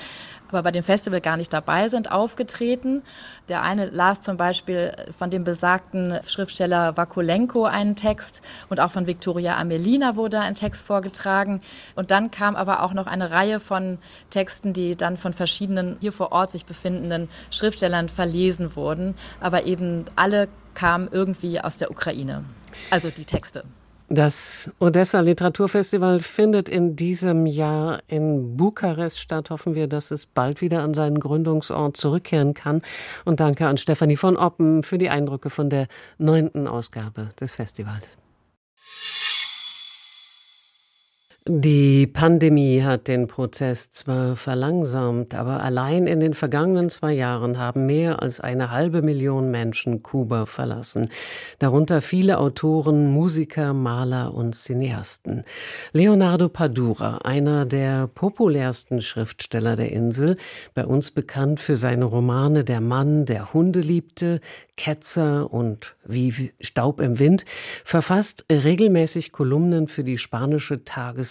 aber bei dem Festival gar nicht dabei sind, aufgetreten. Der eine las zum Beispiel von dem besagten Schriftsteller Vakulenko einen Text und auch von Viktoria Amelina wurde ein Text vorgetragen. Und dann kam aber auch noch eine Reihe von Texten, die dann von verschiedenen hier vor Ort sich befindenden Schriftstellern verlesen wurden. Aber eben alle kamen irgendwie aus der Ukraine. Also die Texte. Das Odessa Literaturfestival findet in diesem Jahr in Bukarest statt. Hoffen wir, dass es bald wieder an seinen Gründungsort zurückkehren kann. Und danke an Stefanie von Oppen für die Eindrücke von der neunten Ausgabe des Festivals. Die Pandemie hat den Prozess zwar verlangsamt, aber allein in den vergangenen zwei Jahren haben mehr als eine halbe Million Menschen Kuba verlassen. Darunter viele Autoren, Musiker, Maler und Cineasten. Leonardo Padura, einer der populärsten Schriftsteller der Insel, bei uns bekannt für seine Romane Der Mann, der Hunde liebte, Ketzer und Wie Staub im Wind, verfasst regelmäßig Kolumnen für die spanische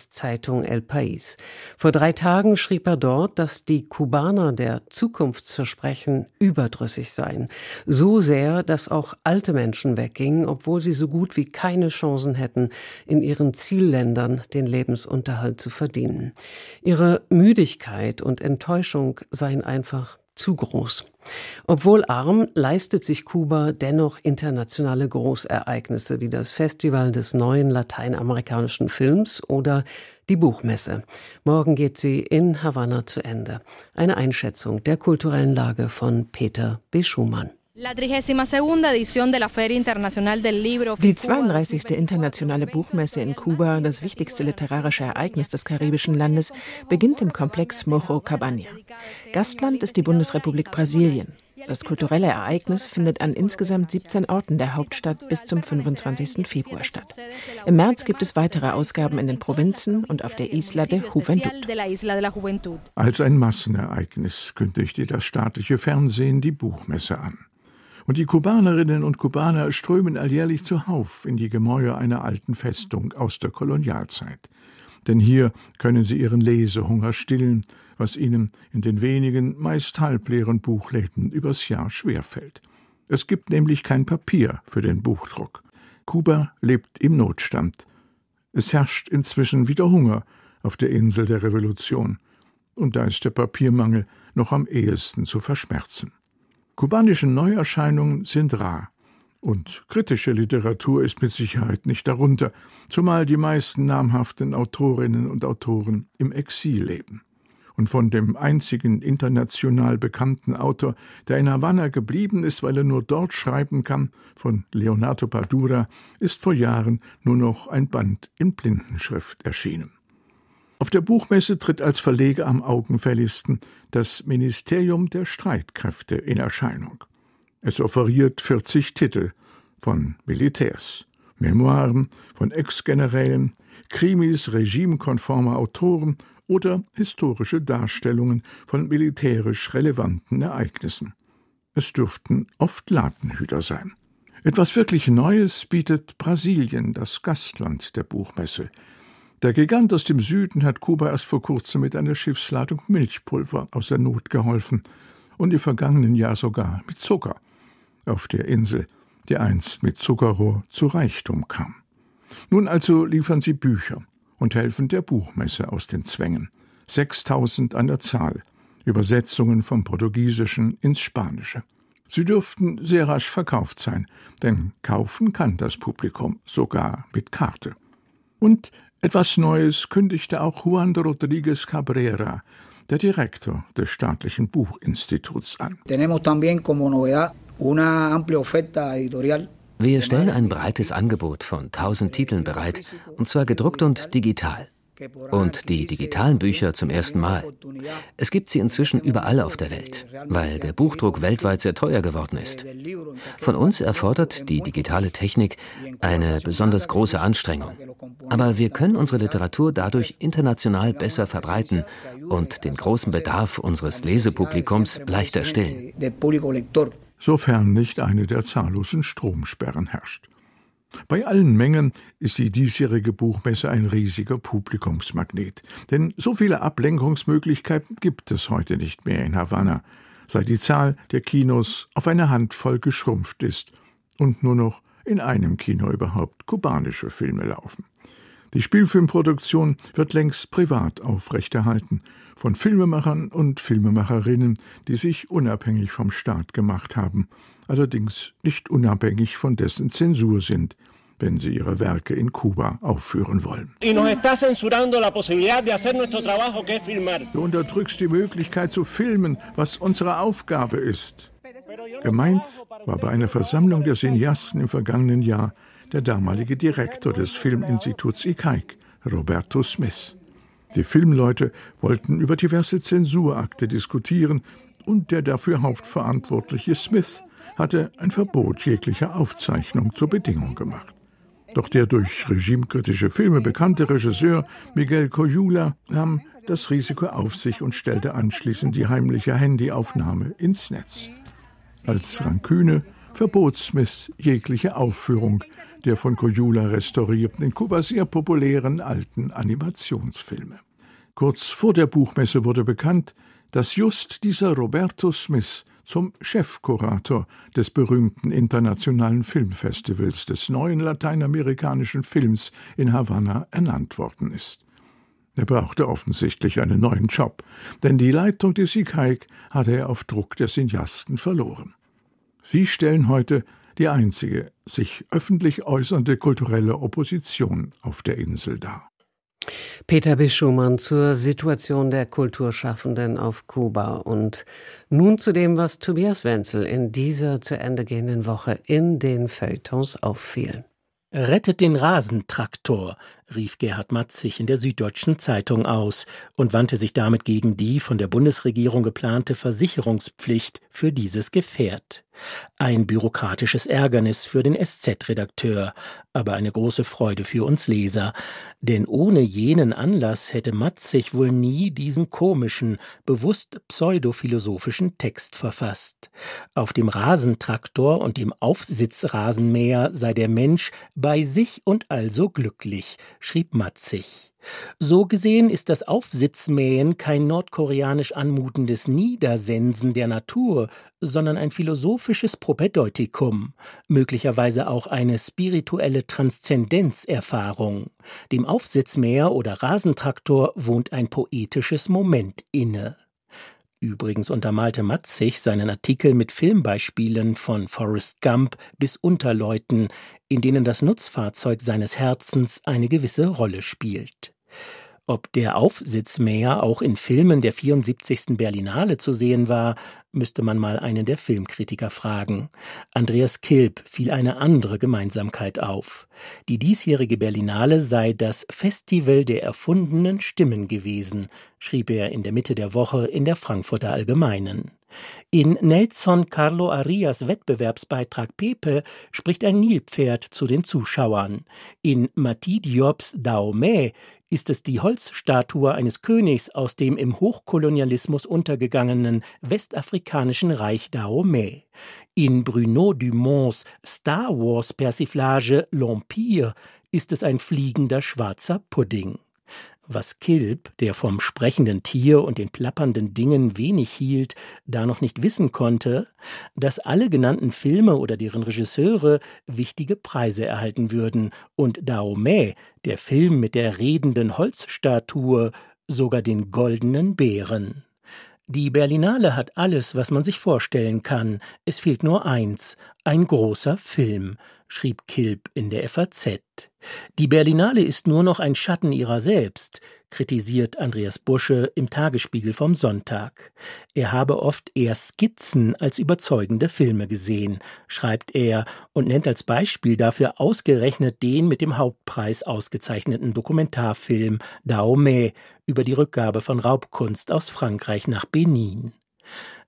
Tageszeitung El País. Vor drei Tagen schrieb er dort, dass die Kubaner der Zukunftsversprechen überdrüssig seien. So sehr, dass auch alte Menschen weggingen, obwohl sie so gut wie keine Chancen hätten, in ihren Zielländern den Lebensunterhalt zu verdienen. Ihre Müdigkeit und Enttäuschung seien einfach zu groß. Obwohl arm, leistet sich Kuba dennoch internationale Großereignisse wie das Festival des neuen lateinamerikanischen Films oder die Buchmesse. Morgen geht sie in Havanna zu Ende. Eine Einschätzung der kulturellen Lage von Peter B. Schumann. Die 32. Internationale Buchmesse in Kuba, das wichtigste literarische Ereignis des karibischen Landes, beginnt im Komplex Mojo Cabana. Gastland ist die Bundesrepublik Brasilien. Das kulturelle Ereignis findet an insgesamt 17 Orten der Hauptstadt bis zum 25. Februar statt. Im März gibt es weitere Ausgaben in den Provinzen und auf der Isla de Juventud. Als ein Massenereignis kündigte das staatliche Fernsehen die Buchmesse an. Und die Kubanerinnen und Kubaner strömen alljährlich zuhauf in die Gemäuer einer alten Festung aus der Kolonialzeit. Denn hier können sie ihren Lesehunger stillen, was ihnen in den wenigen, meist halbleeren Buchläden übers Jahr schwerfällt. Es gibt nämlich kein Papier für den Buchdruck. Kuba lebt im Notstand. Es herrscht inzwischen wieder Hunger auf der Insel der Revolution. Und da ist der Papiermangel noch am ehesten zu verschmerzen. Kubanische Neuerscheinungen sind rar. Und kritische Literatur ist mit Sicherheit nicht darunter, zumal die meisten namhaften Autorinnen und Autoren im Exil leben und von dem einzigen international bekannten Autor, der in Havanna geblieben ist, weil er nur dort schreiben kann, von Leonardo Padura, ist vor Jahren nur noch ein Band in Blindenschrift erschienen. Auf der Buchmesse tritt als Verleger am augenfälligsten das Ministerium der Streitkräfte in Erscheinung. Es offeriert 40 Titel von Militärs, Memoiren von Ex-Generälen, Krimis regimekonformer Autoren oder historische Darstellungen von militärisch relevanten Ereignissen. Es dürften oft Ladenhüter sein. Etwas wirklich Neues bietet Brasilien, das Gastland der Buchmesse. Der Gigant aus dem Süden hat Kuba erst vor kurzem mit einer Schiffsladung Milchpulver aus der Not geholfen und im vergangenen Jahr sogar mit Zucker auf der Insel, die einst mit Zuckerrohr zu Reichtum kam. Nun also liefern sie Bücher, und helfen der Buchmesse aus den Zwängen. 6000 an der Zahl, Übersetzungen vom Portugiesischen ins Spanische. Sie dürften sehr rasch verkauft sein, denn kaufen kann das Publikum sogar mit Karte. Und etwas Neues kündigte auch Juan Rodríguez Cabrera, der Direktor des staatlichen Buchinstituts an. Wir stellen ein breites Angebot von 1000 Titeln bereit, und zwar gedruckt und digital. Und die digitalen Bücher zum ersten Mal. Es gibt sie inzwischen überall auf der Welt, weil der Buchdruck weltweit sehr teuer geworden ist. Von uns erfordert die digitale Technik eine besonders große Anstrengung. Aber wir können unsere Literatur dadurch international besser verbreiten und den großen Bedarf unseres Lesepublikums leichter stillen sofern nicht eine der zahllosen Stromsperren herrscht. Bei allen Mengen ist die diesjährige Buchmesse ein riesiger Publikumsmagnet, denn so viele Ablenkungsmöglichkeiten gibt es heute nicht mehr in Havanna, seit die Zahl der Kinos auf eine Handvoll geschrumpft ist und nur noch in einem Kino überhaupt kubanische Filme laufen. Die Spielfilmproduktion wird längst privat aufrechterhalten von Filmemachern und Filmemacherinnen, die sich unabhängig vom Staat gemacht haben, allerdings nicht unabhängig von dessen Zensur sind, wenn sie ihre Werke in Kuba aufführen wollen. Du unterdrückst die Möglichkeit zu filmen, was unsere Aufgabe ist. Gemeint war bei einer Versammlung der Cineasten im vergangenen Jahr der damalige Direktor des Filminstituts ICAIC, Roberto Smith. Die Filmleute wollten über diverse Zensurakte diskutieren und der dafür hauptverantwortliche Smith hatte ein Verbot jeglicher Aufzeichnung zur Bedingung gemacht. Doch der durch regimekritische Filme bekannte Regisseur Miguel Coyula nahm das Risiko auf sich und stellte anschließend die heimliche Handyaufnahme ins Netz. Als Ranküne verbot Smith jegliche Aufführung der von Coyula restaurierten, in Kuba sehr populären alten Animationsfilme. Kurz vor der Buchmesse wurde bekannt, dass just dieser Roberto Smith zum Chefkurator des berühmten internationalen Filmfestivals des neuen lateinamerikanischen Films in Havanna ernannt worden ist. Er brauchte offensichtlich einen neuen Job, denn die Leitung des ICAIC hatte er auf Druck der Cineasten verloren. Sie stellen heute die einzige sich öffentlich äußernde kulturelle Opposition auf der Insel dar. Peter Bischumann zur Situation der Kulturschaffenden auf Kuba und nun zu dem, was Tobias Wenzel in dieser zu Ende gehenden Woche in den Feuilletons auffiel. Rettet den Rasentraktor, rief Gerhard Matzig in der Süddeutschen Zeitung aus und wandte sich damit gegen die von der Bundesregierung geplante Versicherungspflicht für dieses Gefährt. Ein bürokratisches Ärgernis für den SZ-Redakteur, aber eine große Freude für uns Leser. Denn ohne jenen Anlass hätte Matzig wohl nie diesen komischen, bewusst pseudophilosophischen Text verfasst. Auf dem Rasentraktor und dem Aufsitzrasenmäher sei der Mensch bei sich und also glücklich, schrieb Matzig. So gesehen ist das Aufsitzmähen kein nordkoreanisch anmutendes Niedersensen der Natur, sondern ein philosophisches Propädeutikum, möglicherweise auch eine spirituelle Transzendenzerfahrung. Dem Aufsitzmäher oder Rasentraktor wohnt ein poetisches Moment inne. Übrigens untermalte Matzig seinen Artikel mit Filmbeispielen von Forrest Gump bis Unterleuten, in denen das Nutzfahrzeug seines Herzens eine gewisse Rolle spielt. Ob der Aufsitzmäher auch in Filmen der 74. Berlinale zu sehen war, müsste man mal einen der Filmkritiker fragen. Andreas Kilp fiel eine andere Gemeinsamkeit auf. Die diesjährige Berlinale sei das Festival der erfundenen Stimmen gewesen, schrieb er in der Mitte der Woche in der Frankfurter Allgemeinen. In Nelson Carlo Arias Wettbewerbsbeitrag Pepe spricht ein Nilpferd zu den Zuschauern. In Mati Diobs Daomé ist es die Holzstatue eines Königs aus dem im Hochkolonialismus untergegangenen westafrikanischen Reich Dahomey. In Bruno Dumonts Star Wars Persiflage L'Empire ist es ein fliegender schwarzer Pudding was Kilp, der vom sprechenden Tier und den plappernden Dingen wenig hielt, da noch nicht wissen konnte, dass alle genannten Filme oder deren Regisseure wichtige Preise erhalten würden und Daomé, der Film mit der redenden Holzstatue, sogar den goldenen Bären. Die Berlinale hat alles, was man sich vorstellen kann. Es fehlt nur eins, ein großer Film schrieb Kilp in der FAZ. Die Berlinale ist nur noch ein Schatten ihrer selbst, kritisiert Andreas Busche im Tagesspiegel vom Sonntag. Er habe oft eher Skizzen als überzeugende Filme gesehen, schreibt er und nennt als Beispiel dafür ausgerechnet den mit dem Hauptpreis ausgezeichneten Dokumentarfilm Dahomey über die Rückgabe von Raubkunst aus Frankreich nach Benin.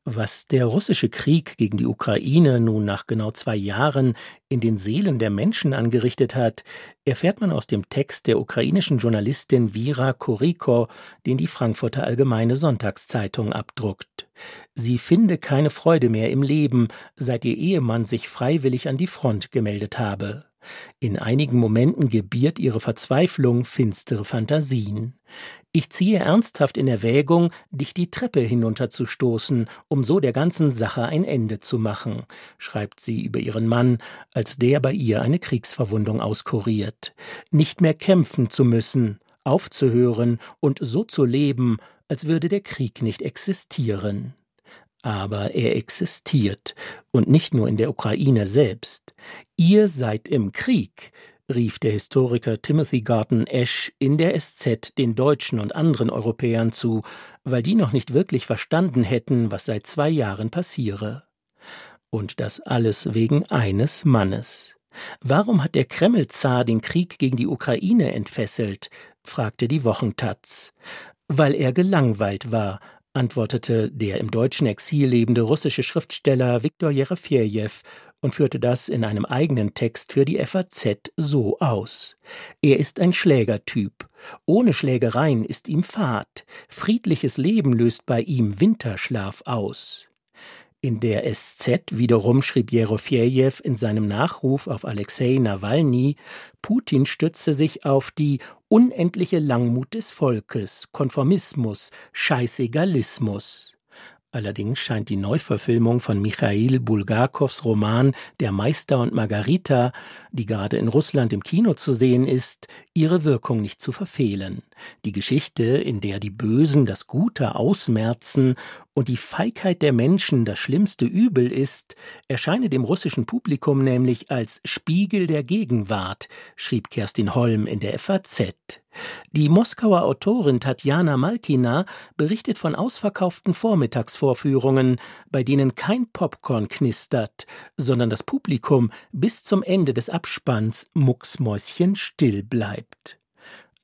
Was der russische Krieg gegen die Ukraine nun nach genau zwei Jahren in den Seelen der Menschen angerichtet hat, erfährt man aus dem Text der ukrainischen Journalistin Vira Koriko, den die Frankfurter Allgemeine Sonntagszeitung abdruckt. Sie finde keine Freude mehr im Leben, seit ihr Ehemann sich freiwillig an die Front gemeldet habe. In einigen Momenten gebiert ihre Verzweiflung finstere Fantasien. Ich ziehe ernsthaft in Erwägung, dich die Treppe hinunterzustoßen, um so der ganzen Sache ein Ende zu machen, schreibt sie über ihren Mann, als der bei ihr eine Kriegsverwundung auskuriert. Nicht mehr kämpfen zu müssen, aufzuhören und so zu leben, als würde der Krieg nicht existieren aber er existiert, und nicht nur in der Ukraine selbst. Ihr seid im Krieg, rief der Historiker Timothy Garton Ash in der SZ den Deutschen und anderen Europäern zu, weil die noch nicht wirklich verstanden hätten, was seit zwei Jahren passiere. Und das alles wegen eines Mannes. Warum hat der Kremlzar den Krieg gegen die Ukraine entfesselt? fragte die Wochentaz. Weil er gelangweilt war, antwortete der im deutschen Exil lebende russische Schriftsteller Viktor Jerefejew und führte das in einem eigenen Text für die FAZ so aus. Er ist ein Schlägertyp. Ohne Schlägereien ist ihm Fahrt. Friedliches Leben löst bei ihm Winterschlaf aus. In der SZ wiederum schrieb Jerofejew in seinem Nachruf auf Alexei Nawalny, Putin stütze sich auf die unendliche Langmut des Volkes, Konformismus, Scheißegalismus. Allerdings scheint die Neuverfilmung von Michail Bulgakows Roman Der Meister und Margarita, die gerade in Russland im Kino zu sehen ist, ihre Wirkung nicht zu verfehlen. Die Geschichte, in der die Bösen das Gute ausmerzen und die Feigheit der Menschen das schlimmste Übel ist, erscheine dem russischen Publikum nämlich als Spiegel der Gegenwart, schrieb Kerstin Holm in der FAZ. Die Moskauer Autorin Tatjana Malkina berichtet von ausverkauften Vormittagsvorführungen, bei denen kein Popcorn knistert, sondern das Publikum bis zum Ende des Abspanns mucksmäuschenstill bleibt.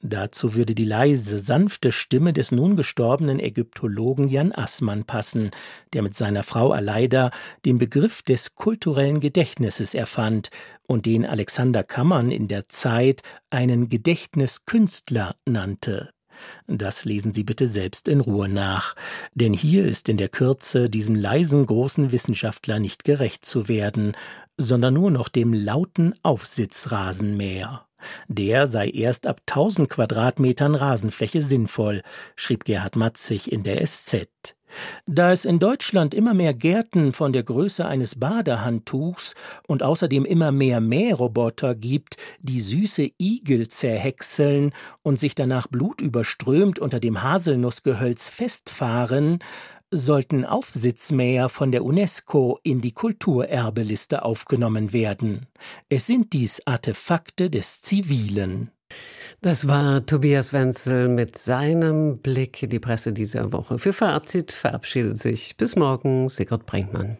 Dazu würde die leise, sanfte Stimme des nun gestorbenen Ägyptologen Jan Assmann passen, der mit seiner Frau Aleida den Begriff des kulturellen Gedächtnisses erfand und den Alexander Kammern in der Zeit einen Gedächtniskünstler nannte. Das lesen Sie bitte selbst in Ruhe nach, denn hier ist in der Kürze diesem leisen großen Wissenschaftler nicht gerecht zu werden, sondern nur noch dem lauten Aufsitzrasenmäher. Der sei erst ab 1000 Quadratmetern Rasenfläche sinnvoll, schrieb Gerhard Matzig in der SZ. Da es in Deutschland immer mehr Gärten von der Größe eines Badehandtuchs und außerdem immer mehr Mähroboter gibt, die süße Igel zerhäckseln und sich danach blutüberströmt unter dem Haselnussgehölz festfahren, sollten Aufsitzmäher von der UNESCO in die Kulturerbeliste aufgenommen werden. Es sind dies Artefakte des Zivilen. Das war Tobias Wenzel mit seinem Blick in die Presse dieser Woche. Für Fazit verabschiedet sich bis morgen Sigurd Brinkmann.